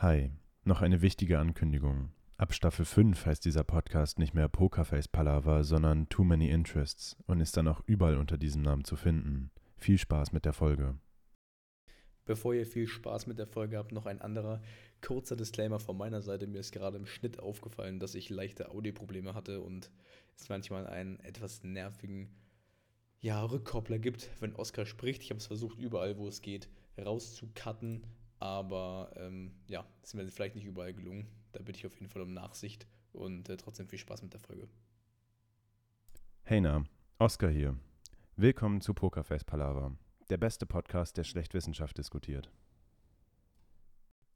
Hi, noch eine wichtige Ankündigung. Ab Staffel 5 heißt dieser Podcast nicht mehr Pokerface Palaver, sondern Too Many Interests und ist dann auch überall unter diesem Namen zu finden. Viel Spaß mit der Folge. Bevor ihr viel Spaß mit der Folge habt, noch ein anderer kurzer Disclaimer von meiner Seite. Mir ist gerade im Schnitt aufgefallen, dass ich leichte Audioprobleme hatte und es manchmal einen etwas nervigen ja, Rückkoppler gibt, wenn Oscar spricht. Ich habe es versucht, überall, wo es geht, rauszucutten, aber ähm, ja, ist mir vielleicht nicht überall gelungen. Da bitte ich auf jeden Fall um Nachsicht und äh, trotzdem viel Spaß mit der Folge. Hey na, Oscar hier. Willkommen zu Pokerface Palaver, der beste Podcast, der schlecht Wissenschaft diskutiert.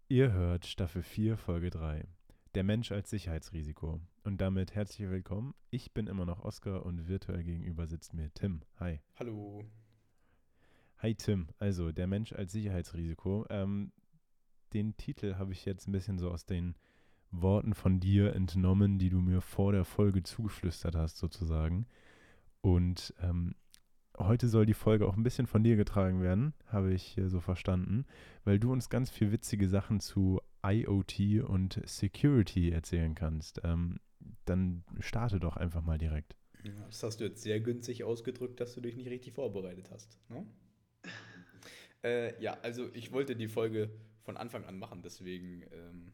Ihr hört Staffel 4, Folge 3. Der Mensch als Sicherheitsrisiko. Und damit herzlich willkommen. Ich bin immer noch Oscar und virtuell gegenüber sitzt mir Tim. Hi. Hallo. Hi Tim. Also, der Mensch als Sicherheitsrisiko. Ähm, den Titel habe ich jetzt ein bisschen so aus den Worten von dir entnommen, die du mir vor der Folge zugeflüstert hast, sozusagen. Und ähm, heute soll die Folge auch ein bisschen von dir getragen werden, habe ich äh, so verstanden, weil du uns ganz viel witzige Sachen zu IoT und Security erzählen kannst. Ähm, dann starte doch einfach mal direkt. Das hast du jetzt sehr günstig ausgedrückt, dass du dich nicht richtig vorbereitet hast. Ne? Äh, ja, also ich wollte die Folge von Anfang an machen, deswegen ähm,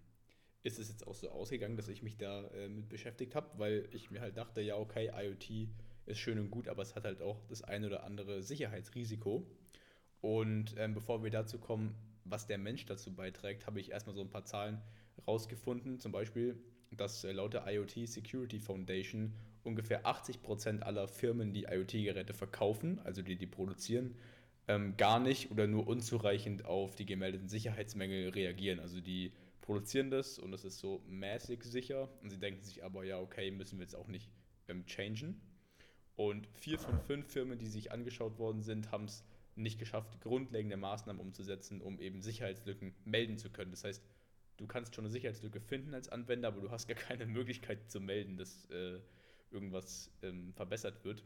ist es jetzt auch so ausgegangen, dass ich mich da äh, mit beschäftigt habe, weil ich mir halt dachte, ja, okay, IoT ist schön und gut, aber es hat halt auch das ein oder andere Sicherheitsrisiko. Und ähm, bevor wir dazu kommen, was der Mensch dazu beiträgt, habe ich erstmal so ein paar Zahlen rausgefunden. Zum Beispiel, dass äh, laut der IoT Security Foundation ungefähr 80% aller Firmen, die IoT-Geräte verkaufen, also die die produzieren, ähm, gar nicht oder nur unzureichend auf die gemeldeten Sicherheitsmängel reagieren. Also die produzieren das und es ist so mäßig sicher und sie denken sich aber, ja, okay, müssen wir jetzt auch nicht ähm, changen. Und vier von fünf Firmen, die sich angeschaut worden sind, haben es nicht geschafft, grundlegende Maßnahmen umzusetzen, um eben Sicherheitslücken melden zu können. Das heißt, du kannst schon eine Sicherheitslücke finden als Anwender, aber du hast gar keine Möglichkeit zu melden, dass äh, irgendwas ähm, verbessert wird.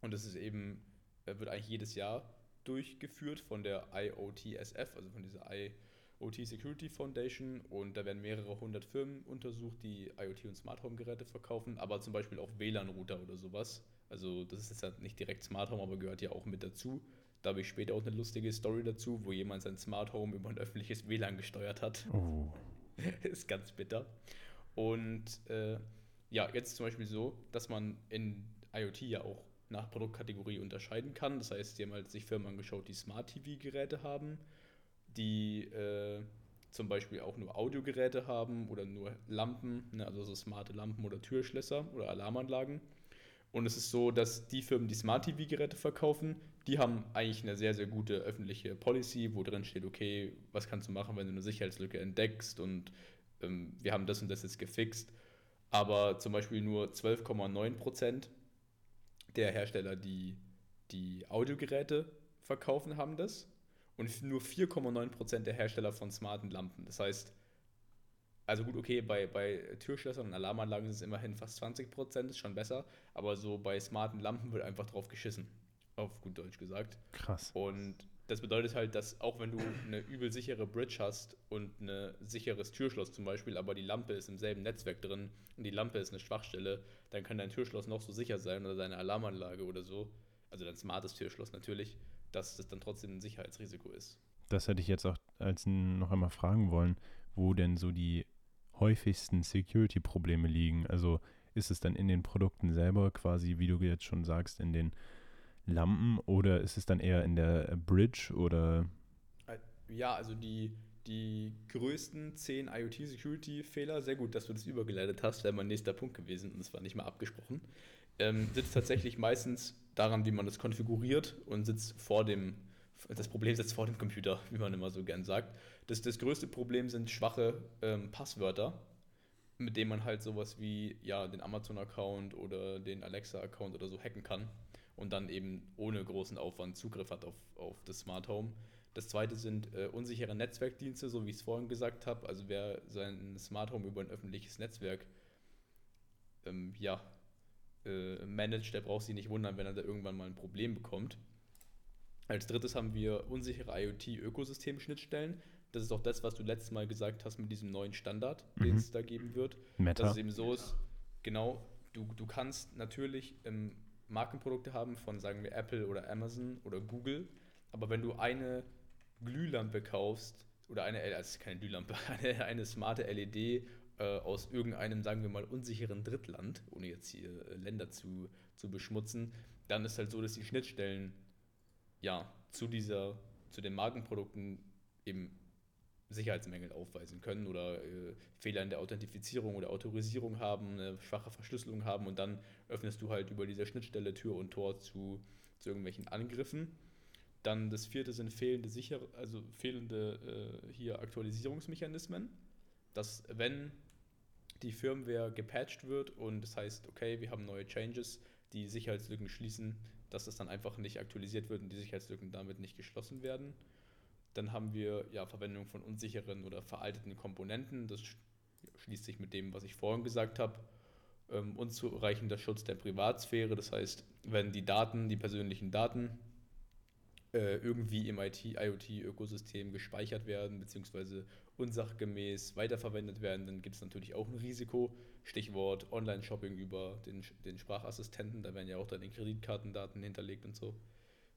Und das ist eben, äh, wird eigentlich jedes Jahr durchgeführt von der IoTSF, also von dieser I OT Security Foundation und da werden mehrere hundert Firmen untersucht, die IoT und Smart Home Geräte verkaufen, aber zum Beispiel auch WLAN-Router oder sowas. Also das ist jetzt halt nicht direkt Smart Home, aber gehört ja auch mit dazu. Da habe ich später auch eine lustige Story dazu, wo jemand sein Smart Home über ein öffentliches WLAN gesteuert hat. Oh. ist ganz bitter. Und äh, ja, jetzt zum Beispiel so, dass man in IoT ja auch nach Produktkategorie unterscheiden kann. Das heißt, die haben halt sich Firmen angeschaut, die Smart TV-Geräte haben die äh, zum Beispiel auch nur Audiogeräte haben oder nur Lampen, ne, also so smarte Lampen oder Türschlösser oder Alarmanlagen. Und es ist so, dass die Firmen, die Smart TV-Geräte verkaufen, die haben eigentlich eine sehr, sehr gute öffentliche Policy, wo drin steht, okay, was kannst du machen, wenn du eine Sicherheitslücke entdeckst und ähm, wir haben das und das jetzt gefixt. Aber zum Beispiel nur 12,9 der Hersteller, die die Audiogeräte verkaufen, haben das und nur 4,9% der Hersteller von smarten Lampen. Das heißt, also gut, okay, bei, bei Türschlössern und Alarmanlagen ist es immerhin fast 20%, ist schon besser, aber so bei smarten Lampen wird einfach drauf geschissen. Auf gut Deutsch gesagt. Krass. Und das bedeutet halt, dass auch wenn du eine übel sichere Bridge hast und ein sicheres Türschloss zum Beispiel, aber die Lampe ist im selben Netzwerk drin und die Lampe ist eine Schwachstelle, dann kann dein Türschloss noch so sicher sein oder deine Alarmanlage oder so. Also dein smartes Türschloss natürlich dass das dann trotzdem ein Sicherheitsrisiko ist. Das hätte ich jetzt auch als noch einmal fragen wollen, wo denn so die häufigsten Security-Probleme liegen. Also ist es dann in den Produkten selber quasi, wie du jetzt schon sagst, in den Lampen oder ist es dann eher in der Bridge oder? Äh, ja, also die, die größten zehn IoT-Security-Fehler, sehr gut, dass du das übergeleitet hast, wäre mein nächster Punkt gewesen und das war nicht mal abgesprochen, ähm, sitzt tatsächlich meistens daran, wie man das konfiguriert und sitzt vor dem, das Problem sitzt vor dem Computer, wie man immer so gern sagt. Das, das größte Problem sind schwache ähm, Passwörter, mit denen man halt sowas wie ja, den Amazon-Account oder den Alexa-Account oder so hacken kann und dann eben ohne großen Aufwand Zugriff hat auf, auf das Smart Home. Das zweite sind äh, unsichere Netzwerkdienste, so wie ich es vorhin gesagt habe. Also wer sein Smart Home über ein öffentliches Netzwerk ähm, ja, äh, managt, der braucht sich nicht wundern, wenn er da irgendwann mal ein Problem bekommt. Als drittes haben wir unsichere IoT-Ökosystem-Schnittstellen. Das ist auch das, was du letztes Mal gesagt hast mit diesem neuen Standard, Mhm. den es da geben wird. Meta. Dass es eben so ist, genau, du, du kannst natürlich ähm, Markenprodukte haben von, sagen wir, Apple oder Amazon oder Google, aber wenn du eine Glühlampe kaufst oder eine, also keine Glühlampe, eine, eine smarte LED äh, aus irgendeinem, sagen wir mal, unsicheren Drittland, ohne jetzt hier äh, Länder zu, zu beschmutzen, dann ist halt so, dass die Schnittstellen ja zu dieser, zu den Markenprodukten eben Sicherheitsmängel aufweisen können oder äh, Fehler in der Authentifizierung oder Autorisierung haben, eine schwache Verschlüsselung haben und dann öffnest du halt über diese Schnittstelle Tür und Tor zu, zu irgendwelchen Angriffen. Dann das vierte sind fehlende sicher, also fehlende äh, hier Aktualisierungsmechanismen, dass wenn die Firmware gepatcht wird und das heißt, okay, wir haben neue Changes, die Sicherheitslücken schließen, dass das dann einfach nicht aktualisiert wird und die Sicherheitslücken damit nicht geschlossen werden. Dann haben wir ja Verwendung von unsicheren oder veralteten Komponenten. Das sch- schließt sich mit dem, was ich vorhin gesagt habe. Ähm, unzureichender Schutz der Privatsphäre. Das heißt, wenn die Daten, die persönlichen Daten äh, irgendwie im IT-IoT-Ökosystem gespeichert werden, beziehungsweise unsachgemäß weiterverwendet werden, dann gibt es natürlich auch ein Risiko. Stichwort Online-Shopping über den, den Sprachassistenten, da werden ja auch dann die Kreditkartendaten hinterlegt und so.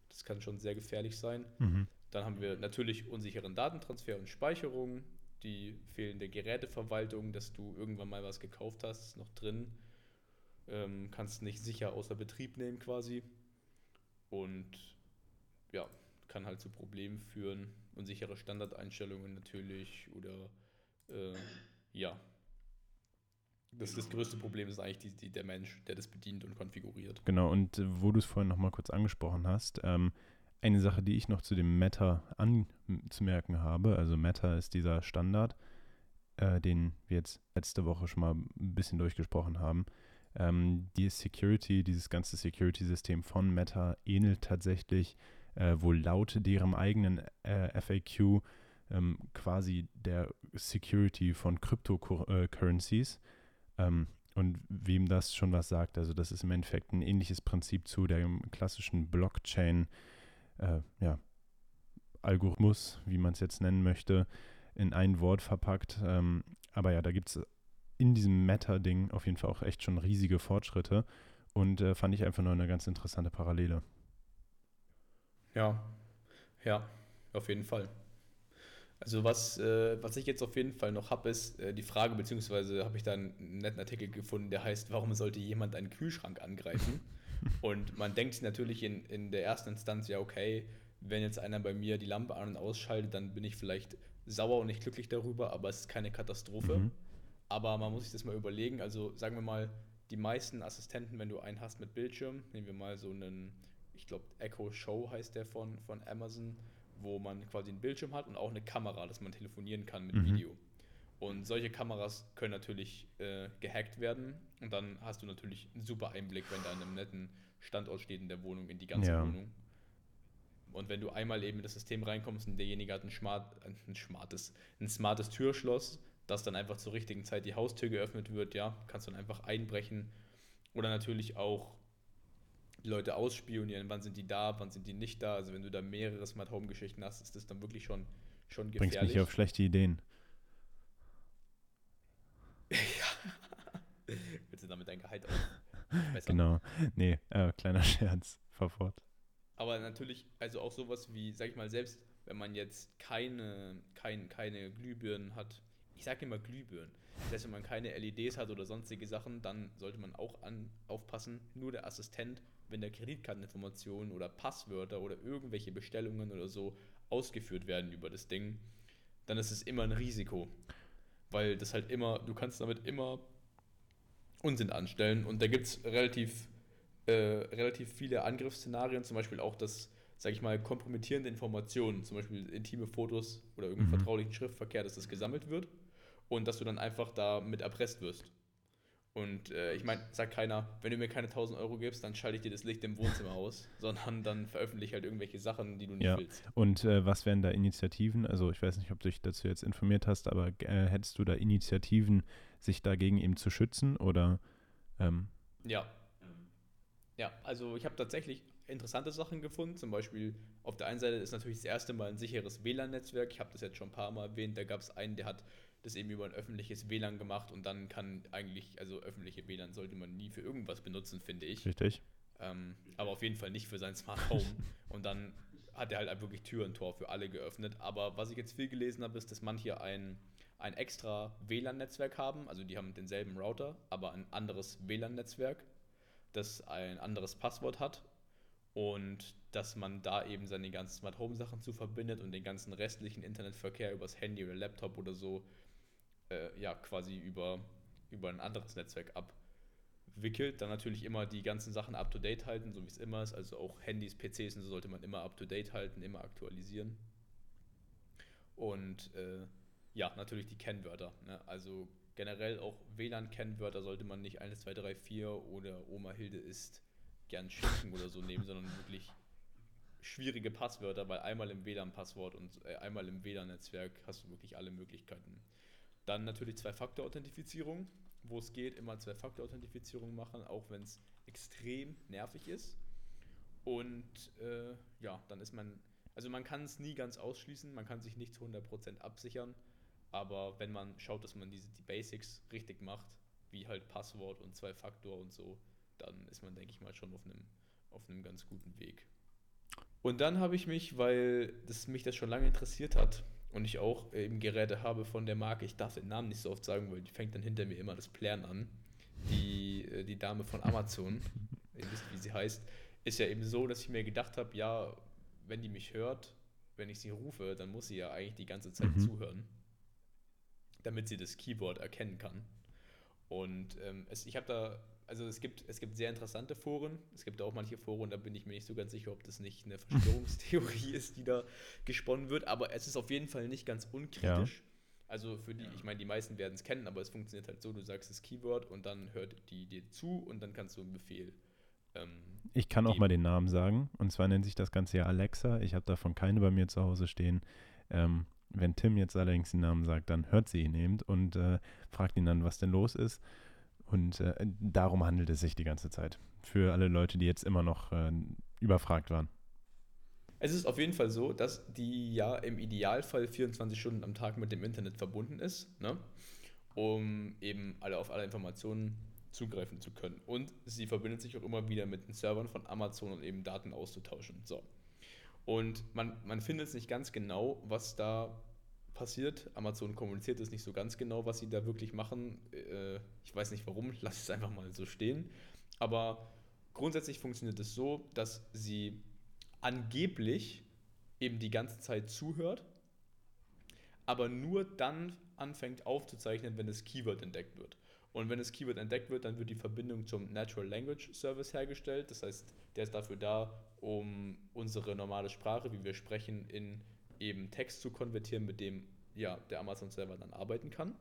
Das kann schon sehr gefährlich sein. Mhm. Dann haben wir natürlich unsicheren Datentransfer und Speicherung, die fehlende Geräteverwaltung, dass du irgendwann mal was gekauft hast, ist noch drin, ähm, kannst nicht sicher außer Betrieb nehmen quasi und ja, kann halt zu Problemen führen. Unsichere Standardeinstellungen natürlich oder äh, ja. Das, das größte Problem ist eigentlich die, die, der Mensch, der das bedient und konfiguriert. Genau, und äh, wo du es vorhin nochmal kurz angesprochen hast, ähm, eine Sache, die ich noch zu dem Meta anzumerken habe, also Meta ist dieser Standard, äh, den wir jetzt letzte Woche schon mal ein bisschen durchgesprochen haben. Ähm, die Security, dieses ganze Security-System von Meta ähnelt tatsächlich äh, wohl laut deren eigenen äh, FAQ ähm, quasi der Security von Cryptocurrencies. Ähm, und wem das schon was sagt, also das ist im Endeffekt ein ähnliches Prinzip zu dem klassischen Blockchain, äh, ja, Algorithmus, wie man es jetzt nennen möchte, in ein Wort verpackt. Ähm, aber ja, da gibt es in diesem Meta-Ding auf jeden Fall auch echt schon riesige Fortschritte und äh, fand ich einfach nur eine ganz interessante Parallele. Ja, ja, auf jeden Fall. Also was, äh, was ich jetzt auf jeden Fall noch habe, ist äh, die Frage, beziehungsweise habe ich da einen netten Artikel gefunden, der heißt, warum sollte jemand einen Kühlschrank angreifen? Und man denkt sich natürlich in, in der ersten Instanz, ja, okay, wenn jetzt einer bei mir die Lampe an- und ausschaltet, dann bin ich vielleicht sauer und nicht glücklich darüber, aber es ist keine Katastrophe. Mhm. Aber man muss sich das mal überlegen. Also sagen wir mal, die meisten Assistenten, wenn du einen hast mit Bildschirm, nehmen wir mal so einen, ich glaube Echo Show heißt der von, von Amazon, wo man quasi einen Bildschirm hat und auch eine Kamera, dass man telefonieren kann mit Mhm. Video. Und solche Kameras können natürlich äh, gehackt werden und dann hast du natürlich einen super Einblick, wenn da an einem netten Standort steht in der Wohnung, in die ganze Ja. Wohnung. Und wenn du einmal eben in das System reinkommst und derjenige hat ein, smart, ein smartes, ein smartes Türschloss, dass dann einfach zur richtigen Zeit die Haustür geöffnet wird, ja, kannst du dann einfach einbrechen. Oder natürlich auch Leute ausspionieren, wann sind die da, wann sind die nicht da. Also wenn du da mehrere Smart Home Geschichten hast, ist das dann wirklich schon, schon Bringst gefährlich. mich auf schlechte Ideen. Willst du damit dein Gehalt auch besser? Genau. Nee, äh, kleiner Scherz. Fahr fort. Aber natürlich, also auch sowas wie, sag ich mal, selbst wenn man jetzt keine, kein, keine Glühbirnen hat, ich sage immer Glühbirnen, selbst wenn man keine LEDs hat oder sonstige Sachen, dann sollte man auch an, aufpassen, nur der Assistent, wenn der Kreditkarteninformationen oder Passwörter oder irgendwelche Bestellungen oder so ausgeführt werden über das Ding, dann ist es immer ein Risiko. Weil das halt immer, du kannst damit immer Unsinn anstellen und da gibt es relativ äh, relativ viele Angriffsszenarien, zum Beispiel auch das, sag ich mal, kompromittierende Informationen, zum Beispiel intime Fotos oder irgendeinen Mhm. vertraulichen Schriftverkehr, dass das gesammelt wird und dass du dann einfach damit erpresst wirst. Und äh, ich meine, sagt keiner, wenn du mir keine 1000 Euro gibst, dann schalte ich dir das Licht im Wohnzimmer aus, sondern dann veröffentliche halt irgendwelche Sachen, die du nicht Ja. willst. Und äh, was wären da Initiativen? Also ich weiß nicht, ob du dich dazu jetzt informiert hast, aber äh, hättest du da Initiativen, sich dagegen eben zu schützen oder ähm, Ja. Ja, also ich habe tatsächlich interessante Sachen gefunden. Zum Beispiel auf der einen Seite ist natürlich das erste Mal ein sicheres WLAN-Netzwerk. Ich habe das jetzt schon ein paar Mal erwähnt. Da gab es einen, der hat das eben über ein öffentliches WLAN gemacht und dann kann eigentlich, also öffentliche WLAN sollte man nie für irgendwas benutzen, finde ich. Richtig. Ähm, aber auf jeden Fall nicht für sein Smart Home. und dann hat er halt wirklich Tür und Tor für alle geöffnet. Aber was ich jetzt viel gelesen habe, ist, dass manche ein, ein extra WLAN-Netzwerk haben. Also die haben denselben Router, aber ein anderes WLAN-Netzwerk, das ein anderes Passwort hat. Und dass man da eben seine ganzen Smart Home Sachen zu verbindet und den ganzen restlichen Internetverkehr übers Handy oder Laptop oder so äh, ja quasi über, über ein anderes Netzwerk abwickelt. Dann natürlich immer die ganzen Sachen up to date halten, so wie es immer ist. Also auch Handys, PCs und so sollte man immer up to date halten, immer aktualisieren. Und äh, ja, natürlich die Kennwörter. Ne? Also generell auch WLAN-Kennwörter sollte man nicht 1, 2, 3, 4 oder Oma Hilde ist gern Schinken oder so nehmen, sondern wirklich schwierige Passwörter, weil einmal im WLAN-Passwort und äh, einmal im WLAN-Netzwerk hast du wirklich alle Möglichkeiten. Dann natürlich Zwei-Faktor-Authentifizierung, wo es geht, immer Zwei-Faktor-Authentifizierung machen, auch wenn es extrem nervig ist. Und äh, ja, dann ist man, also man kann es nie ganz ausschließen, man kann sich nicht zu 100% absichern, aber wenn man schaut, dass man diese, die Basics richtig macht, wie halt Passwort und Zwei-Faktor und so, dann ist man, denke ich mal, schon auf einem, auf einem ganz guten Weg. Und dann habe ich mich, weil das, mich das schon lange interessiert hat, und ich auch eben Geräte habe von der Marke, ich darf den Namen nicht so oft sagen, weil die fängt dann hinter mir immer das Plären an. Die, äh, die Dame von Amazon, ihr wisst, wie sie heißt, ist ja eben so, dass ich mir gedacht habe, ja, wenn die mich hört, wenn ich sie rufe, dann muss sie ja eigentlich die ganze Zeit mhm. zuhören, damit sie das Keyboard erkennen kann. Und ähm, es, ich habe da also es gibt, es gibt sehr interessante Foren. Es gibt auch manche Foren, da bin ich mir nicht so ganz sicher, ob das nicht eine Verschwörungstheorie ist, die da gesponnen wird. Aber es ist auf jeden Fall nicht ganz unkritisch. Ja. Also für die, ich meine, die meisten werden es kennen, aber es funktioniert halt so, du sagst das Keyword und dann hört die dir zu und dann kannst du einen Befehl. Ähm, ich kann geben. auch mal den Namen sagen. Und zwar nennt sich das Ganze ja Alexa. Ich habe davon keine bei mir zu Hause stehen. Ähm, wenn Tim jetzt allerdings den Namen sagt, dann hört sie ihn eben und äh, fragt ihn dann, was denn los ist. Und äh, darum handelt es sich die ganze Zeit. Für alle Leute, die jetzt immer noch äh, überfragt waren. Es ist auf jeden Fall so, dass die ja im Idealfall 24 Stunden am Tag mit dem Internet verbunden ist, ne? um eben alle auf alle Informationen zugreifen zu können. Und sie verbindet sich auch immer wieder mit den Servern von Amazon und eben Daten auszutauschen. So. Und man, man findet es nicht ganz genau, was da passiert. Amazon kommuniziert es nicht so ganz genau, was sie da wirklich machen. Äh, ich weiß nicht warum, lass es einfach mal so stehen. Aber grundsätzlich funktioniert es so, dass sie angeblich eben die ganze Zeit zuhört, aber nur dann anfängt aufzuzeichnen, wenn das Keyword entdeckt wird. Und wenn das Keyword entdeckt wird, dann wird die Verbindung zum Natural Language Service hergestellt. Das heißt, der ist dafür da, um unsere normale Sprache, wie wir sprechen, in eben Text zu konvertieren, mit dem ja, der Amazon-Server dann arbeiten kann.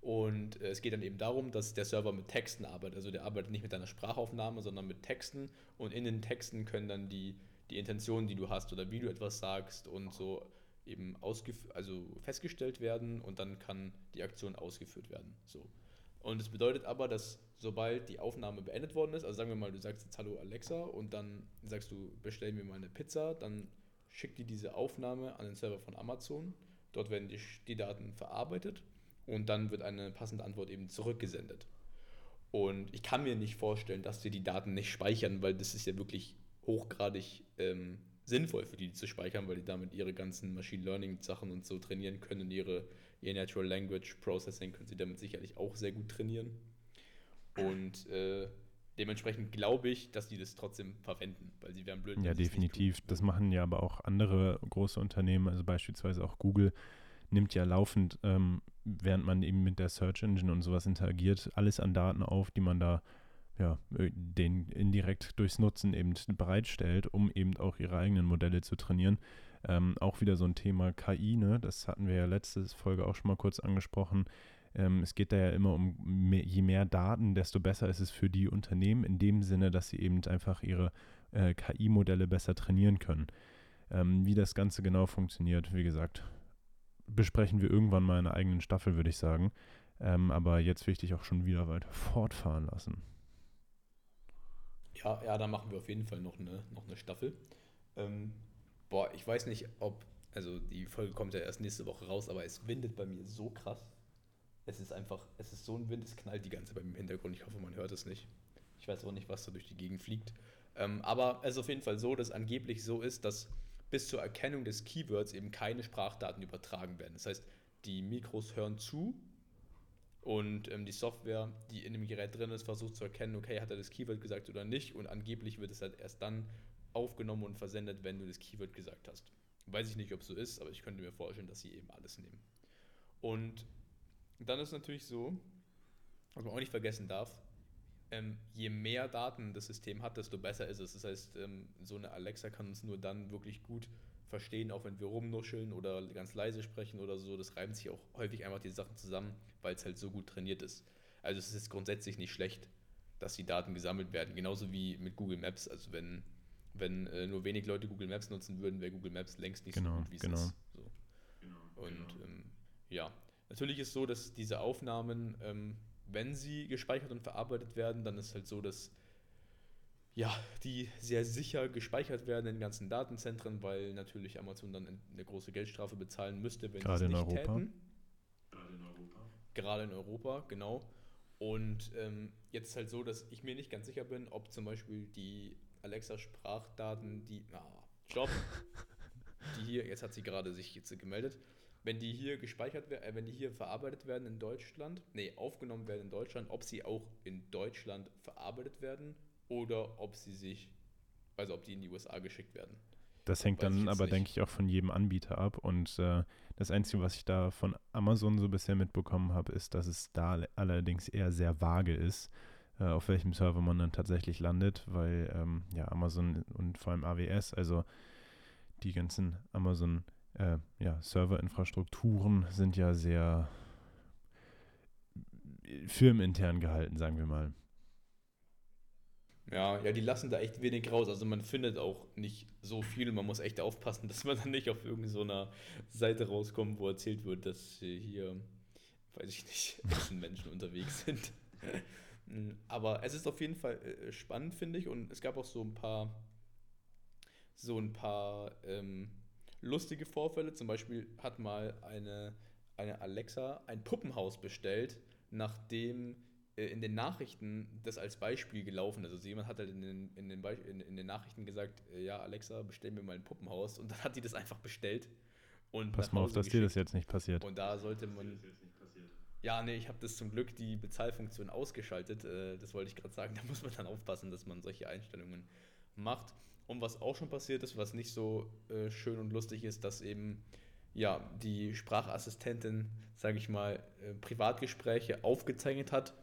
Und äh, es geht dann eben darum, dass der Server mit Texten arbeitet. Also der arbeitet nicht mit deiner Sprachaufnahme, sondern mit Texten. Und in den Texten können dann die, die Intentionen, die du hast oder wie du etwas sagst und so eben also festgestellt werden und dann kann die Aktion ausgeführt werden. So. Und es bedeutet aber, dass sobald die Aufnahme beendet worden ist, also sagen wir mal, du sagst jetzt Hallo Alexa und dann sagst du, bestell mir mal eine Pizza, dann schickt die diese Aufnahme an den Server von Amazon. Dort werden die, die Daten verarbeitet und dann wird eine passende Antwort eben zurückgesendet. Und ich kann mir nicht vorstellen, dass sie die Daten nicht speichern, weil das ist ja wirklich hochgradig ähm, sinnvoll für die, die zu speichern, weil die damit ihre ganzen Machine Learning Sachen und so trainieren können. Ihre, ihr Natural Language Processing können sie damit sicherlich auch sehr gut trainieren. Und äh, dementsprechend glaube ich, dass die das trotzdem verwenden, weil sie wären blöd. Ja, definitiv. Das machen ja aber auch andere große Unternehmen, also beispielsweise auch Google nimmt ja laufend, ähm, während man eben mit der Search Engine und sowas interagiert, alles an Daten auf, die man da ja, äh, den indirekt durchs Nutzen eben bereitstellt, um eben auch ihre eigenen Modelle zu trainieren. Ähm, auch wieder so ein Thema KI, ne? das hatten wir ja letzte Folge auch schon mal kurz angesprochen. Ähm, es geht da ja immer um, mehr, je mehr Daten, desto besser ist es für die Unternehmen, in dem Sinne, dass sie eben einfach ihre äh, KI-Modelle besser trainieren können. Ähm, wie das Ganze genau funktioniert, wie gesagt, besprechen wir irgendwann mal in einer eigenen Staffel, würde ich sagen. Ähm, aber jetzt will ich dich auch schon wieder weiter fortfahren lassen. Ja, ja, da machen wir auf jeden Fall noch eine, noch eine Staffel. Ähm, boah, ich weiß nicht, ob, also die Folge kommt ja erst nächste Woche raus, aber es windet bei mir so krass. Es ist einfach, es ist so ein Wind, es knallt die ganze Zeit im Hintergrund. Ich hoffe, man hört es nicht. Ich weiß auch nicht, was da durch die Gegend fliegt. Ähm, aber es ist auf jeden Fall so, dass angeblich so ist, dass bis zur Erkennung des Keywords eben keine Sprachdaten übertragen werden. Das heißt, die Mikros hören zu und ähm, die Software, die in dem Gerät drin ist, versucht zu erkennen, okay, hat er das Keyword gesagt oder nicht. Und angeblich wird es halt erst dann aufgenommen und versendet, wenn du das Keyword gesagt hast. Weiß ich nicht, ob es so ist, aber ich könnte mir vorstellen, dass sie eben alles nehmen. Und dann ist natürlich so, was man auch nicht vergessen darf, ähm, je mehr Daten das System hat, desto besser ist es. Das heißt, ähm, so eine Alexa kann uns nur dann wirklich gut verstehen, auch wenn wir rumnuscheln oder ganz leise sprechen oder so. Das reimt sich auch häufig einfach die Sachen zusammen, weil es halt so gut trainiert ist. Also es ist grundsätzlich nicht schlecht, dass die Daten gesammelt werden. Genauso wie mit Google Maps. Also wenn, wenn äh, nur wenig Leute Google Maps nutzen würden, wäre Google Maps längst nicht genau, so gut, wie es genau. ist. So. Genau, Und. Ähm, ja, natürlich ist es so, dass diese Aufnahmen, ähm, wenn sie gespeichert und verarbeitet werden, dann ist halt so, dass ja, die sehr sicher gespeichert werden in den ganzen Datenzentren, weil natürlich Amazon dann eine große Geldstrafe bezahlen müsste, wenn Gerade sie es nicht in Europa. täten. Gerade in Europa. Gerade in Europa, genau. Und ähm, jetzt ist halt so, dass ich mir nicht ganz sicher bin, ob zum Beispiel die Alexa-Sprachdaten, die. Ah, stopp! die hier, jetzt hat sie gerade sich jetzt gemeldet, wenn die hier gespeichert werden, äh, wenn die hier verarbeitet werden in Deutschland, nee, aufgenommen werden in Deutschland, ob sie auch in Deutschland verarbeitet werden oder ob sie sich, also ob die in die USA geschickt werden. Das hängt Weiß dann aber, nicht. denke ich, auch von jedem Anbieter ab. Und äh, das Einzige, was ich da von Amazon so bisher mitbekommen habe, ist, dass es da alle- allerdings eher sehr vage ist, äh, auf welchem Server man dann tatsächlich landet, weil ähm, ja Amazon und vor allem AWS, also die ganzen Amazon äh, ja, Serverinfrastrukturen sind ja sehr firmenintern gehalten, sagen wir mal. Ja, ja, die lassen da echt wenig raus. Also man findet auch nicht so viel. Man muss echt aufpassen, dass man dann nicht auf irgendeiner so einer Seite rauskommt, wo erzählt wird, dass hier, weiß ich nicht, Menschen unterwegs sind. Aber es ist auf jeden Fall äh, spannend, finde ich. Und es gab auch so ein paar, so ein paar ähm, lustige Vorfälle. Zum Beispiel hat mal eine, eine Alexa ein Puppenhaus bestellt, nachdem äh, in den Nachrichten das als Beispiel gelaufen ist. Also jemand hat halt in den, in den, in, in den Nachrichten gesagt, äh, ja, Alexa, bestell mir mal ein Puppenhaus. Und dann hat die das einfach bestellt. Und Pass mal auf, dass dir das geschickt. jetzt nicht passiert. Und da sollte man. Ja, nee, ich habe das zum Glück die Bezahlfunktion ausgeschaltet. Äh, das wollte ich gerade sagen. Da muss man dann aufpassen, dass man solche Einstellungen macht. Und was auch schon passiert ist, was nicht so äh, schön und lustig ist, dass eben ja die Sprachassistentin, sage ich mal, äh, Privatgespräche aufgezeichnet hat.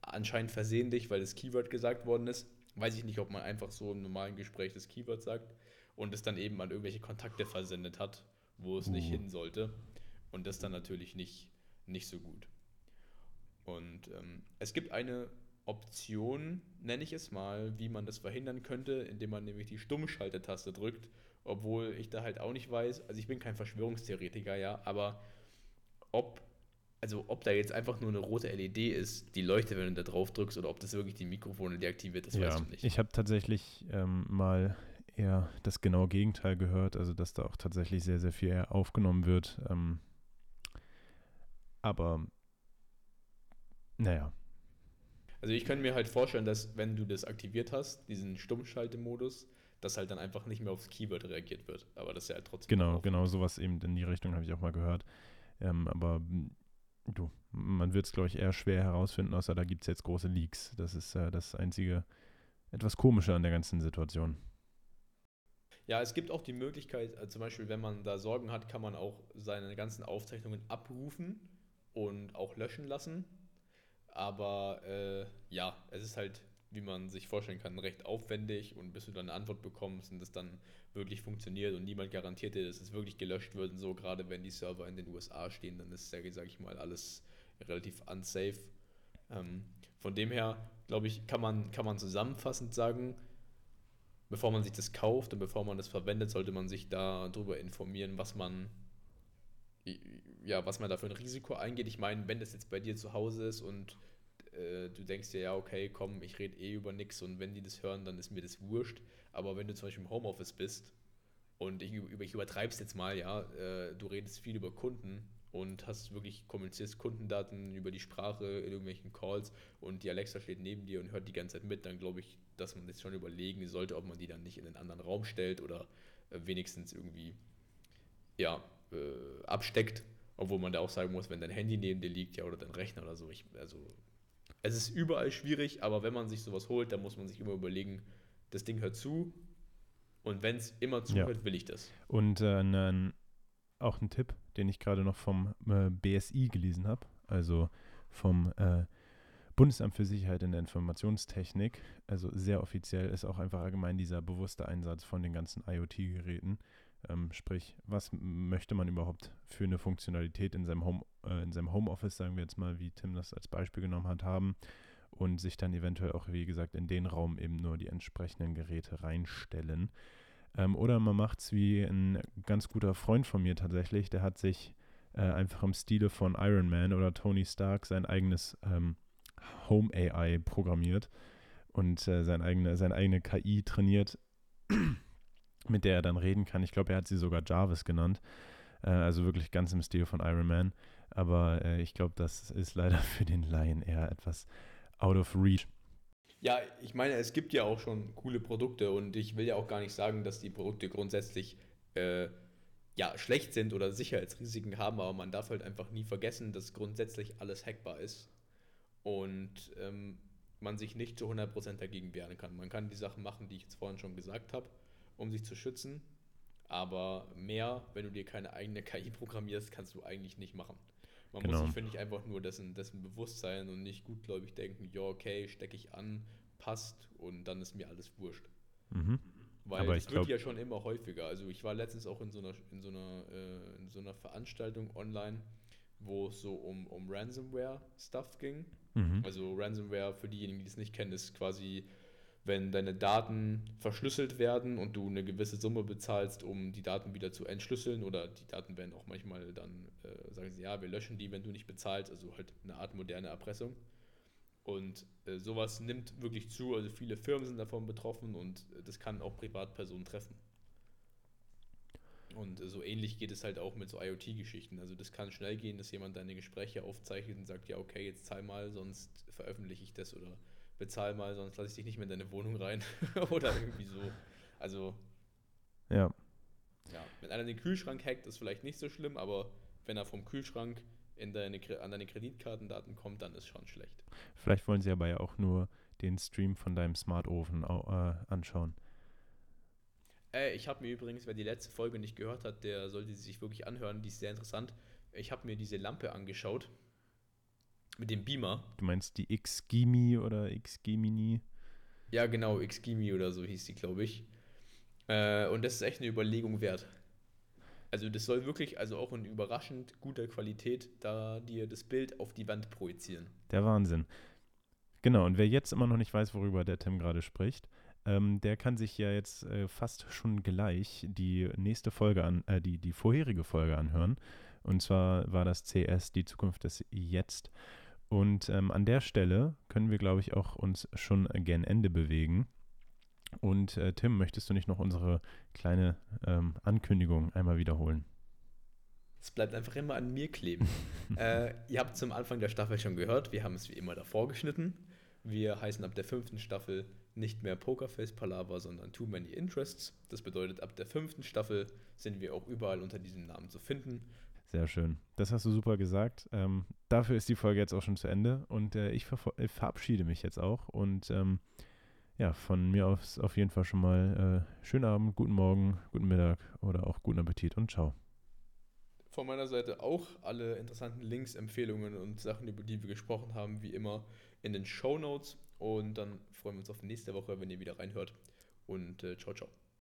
Anscheinend versehentlich, weil das Keyword gesagt worden ist. Weiß ich nicht, ob man einfach so im normalen Gespräch das Keyword sagt und es dann eben an irgendwelche Kontakte versendet hat, wo es nicht Uh. hin sollte. Und das dann natürlich nicht, nicht so gut. Und ähm, es gibt eine Option, nenne ich es mal, wie man das verhindern könnte, indem man nämlich die Stummschaltetaste drückt, obwohl ich da halt auch nicht weiß, also ich bin kein Verschwörungstheoretiker, ja, aber ob, also ob da jetzt einfach nur eine rote LED ist, die leuchtet, wenn du da drauf drückst, oder ob das wirklich die Mikrofone deaktiviert, das ja, weißt du nicht. ich habe tatsächlich ähm, mal eher das genaue Gegenteil gehört, also dass da auch tatsächlich sehr, sehr viel aufgenommen wird. Ähm, aber naja, Also ich könnte mir halt vorstellen, dass wenn du das aktiviert hast, diesen Stummschaltemodus, dass halt dann einfach nicht mehr aufs Keyword reagiert wird. Aber das ist ja halt trotzdem genau, genau sowas eben in die Richtung habe ich auch mal gehört. Ähm, aber m, du, man wird es, glaube ich, eher schwer herausfinden, außer da gibt es jetzt große Leaks. Das ist äh, das einzige etwas komische an der ganzen Situation. Ja, es gibt auch die Möglichkeit, äh, zum Beispiel, wenn man da Sorgen hat, kann man auch seine ganzen Aufzeichnungen abrufen und auch löschen lassen. Aber äh, ja, es ist halt, wie man sich vorstellen kann, recht aufwendig und bis du dann eine Antwort bekommst und das dann wirklich funktioniert und niemand garantiert dir, dass es wirklich gelöscht wird und so, gerade wenn die Server in den USA stehen, dann ist ja, sage ich mal, alles relativ unsafe. Ähm, von dem her, glaube ich, kann man, kann man zusammenfassend sagen, bevor man sich das kauft und bevor man das verwendet, sollte man sich darüber informieren, was man ja, was man da für ein Risiko eingeht. Ich meine, wenn das jetzt bei dir zu Hause ist und äh, du denkst dir, ja, okay, komm, ich rede eh über nichts und wenn die das hören, dann ist mir das wurscht. Aber wenn du zum Beispiel im Homeoffice bist und ich, ich übertreibe es jetzt mal, ja, äh, du redest viel über Kunden und hast wirklich kommunizierst Kundendaten über die Sprache in irgendwelchen Calls und die Alexa steht neben dir und hört die ganze Zeit mit, dann glaube ich, dass man jetzt schon überlegen sollte, ob man die dann nicht in einen anderen Raum stellt oder äh, wenigstens irgendwie ja, äh, absteckt, obwohl man da auch sagen muss, wenn dein Handy neben dir liegt, ja, oder dein Rechner oder so. Ich, also, es ist überall schwierig, aber wenn man sich sowas holt, dann muss man sich immer überlegen, das Ding hört zu und wenn es immer zuhört, ja. will ich das. Und äh, ne, auch ein Tipp, den ich gerade noch vom äh, BSI gelesen habe, also vom äh, Bundesamt für Sicherheit in der Informationstechnik, also sehr offiziell, ist auch einfach allgemein dieser bewusste Einsatz von den ganzen IoT-Geräten. Ähm, sprich, was möchte man überhaupt für eine Funktionalität in seinem, Home, äh, in seinem Homeoffice, sagen wir jetzt mal, wie Tim das als Beispiel genommen hat, haben und sich dann eventuell auch, wie gesagt, in den Raum eben nur die entsprechenden Geräte reinstellen. Ähm, oder man macht es wie ein ganz guter Freund von mir tatsächlich, der hat sich äh, einfach im Stile von Iron Man oder Tony Stark sein eigenes ähm, Home AI programmiert und äh, sein eigene, seine eigene KI trainiert, mit der er dann reden kann. Ich glaube, er hat sie sogar Jarvis genannt. Äh, also wirklich ganz im Stil von Iron Man. Aber äh, ich glaube, das ist leider für den Laien eher etwas out of reach. Ja, ich meine, es gibt ja auch schon coole Produkte und ich will ja auch gar nicht sagen, dass die Produkte grundsätzlich äh, ja, schlecht sind oder Sicherheitsrisiken haben, aber man darf halt einfach nie vergessen, dass grundsätzlich alles hackbar ist und ähm, man sich nicht zu 100% dagegen wehren kann. Man kann die Sachen machen, die ich jetzt vorhin schon gesagt habe, um sich zu schützen, aber mehr, wenn du dir keine eigene KI programmierst, kannst du eigentlich nicht machen. Man genau. muss sich, finde ich, einfach nur dessen, dessen bewusst sein und nicht gutgläubig denken, ja, okay, stecke ich an, passt und dann ist mir alles wurscht. Mhm. Weil Aber es wird ja schon immer häufiger. Also ich war letztens auch in so einer, in so einer, äh, in so einer Veranstaltung online, wo es so um, um Ransomware-Stuff ging. Mhm. Also Ransomware, für diejenigen, die es nicht kennen, ist quasi wenn deine Daten verschlüsselt werden und du eine gewisse Summe bezahlst, um die Daten wieder zu entschlüsseln oder die Daten werden auch manchmal dann, äh, sagen sie, ja, wir löschen die, wenn du nicht bezahlst, also halt eine Art moderne Erpressung. Und äh, sowas nimmt wirklich zu, also viele Firmen sind davon betroffen und äh, das kann auch Privatpersonen treffen. Und äh, so ähnlich geht es halt auch mit so IoT-Geschichten. Also das kann schnell gehen, dass jemand deine Gespräche aufzeichnet und sagt, ja, okay, jetzt zahl mal, sonst veröffentliche ich das oder bezahl mal, sonst lasse ich dich nicht mehr in deine Wohnung rein. Oder irgendwie so. Also. Ja. Ja, wenn einer den Kühlschrank hackt, ist vielleicht nicht so schlimm, aber wenn er vom Kühlschrank in deine, an deine Kreditkartendaten kommt, dann ist schon schlecht. Vielleicht wollen sie aber ja auch nur den Stream von deinem Smart Oven äh, anschauen. Äh, ich habe mir übrigens, wer die letzte Folge nicht gehört hat, der sollte sie sich wirklich anhören, die ist sehr interessant. Ich habe mir diese Lampe angeschaut mit dem Beamer. Du meinst die X-Gimi oder X-Gemini? Ja, genau, X-Gimi oder so hieß die, glaube ich. Äh, und das ist echt eine Überlegung wert. Also das soll wirklich, also auch in überraschend guter Qualität, da dir das Bild auf die Wand projizieren. Der Wahnsinn. Genau, und wer jetzt immer noch nicht weiß, worüber der Tim gerade spricht, ähm, der kann sich ja jetzt äh, fast schon gleich die nächste Folge an, äh, die, die vorherige Folge anhören. Und zwar war das CS, die Zukunft des Jetzt. Und ähm, an der Stelle können wir, glaube ich, auch uns schon gen Ende bewegen. Und äh, Tim, möchtest du nicht noch unsere kleine ähm, Ankündigung einmal wiederholen? Es bleibt einfach immer an mir kleben. äh, ihr habt zum Anfang der Staffel schon gehört, wir haben es wie immer davor geschnitten. Wir heißen ab der fünften Staffel nicht mehr Pokerface Palaver, sondern Too Many Interests. Das bedeutet, ab der fünften Staffel sind wir auch überall unter diesem Namen zu finden. Sehr schön. Das hast du super gesagt. Ähm, dafür ist die Folge jetzt auch schon zu Ende und äh, ich, ich, verabschiede mich jetzt auch und ähm, ja, von mir aus auf jeden Fall schon mal äh, schönen Abend, guten Morgen, guten Mittag oder auch guten Appetit und ciao. Von meiner Seite auch alle interessanten Links, Empfehlungen und Sachen, über die wir gesprochen haben, wie immer in den Show Notes. Und dann freuen wir uns auf nächste Woche, wenn ihr wieder reinhört. Und äh, ciao, ciao.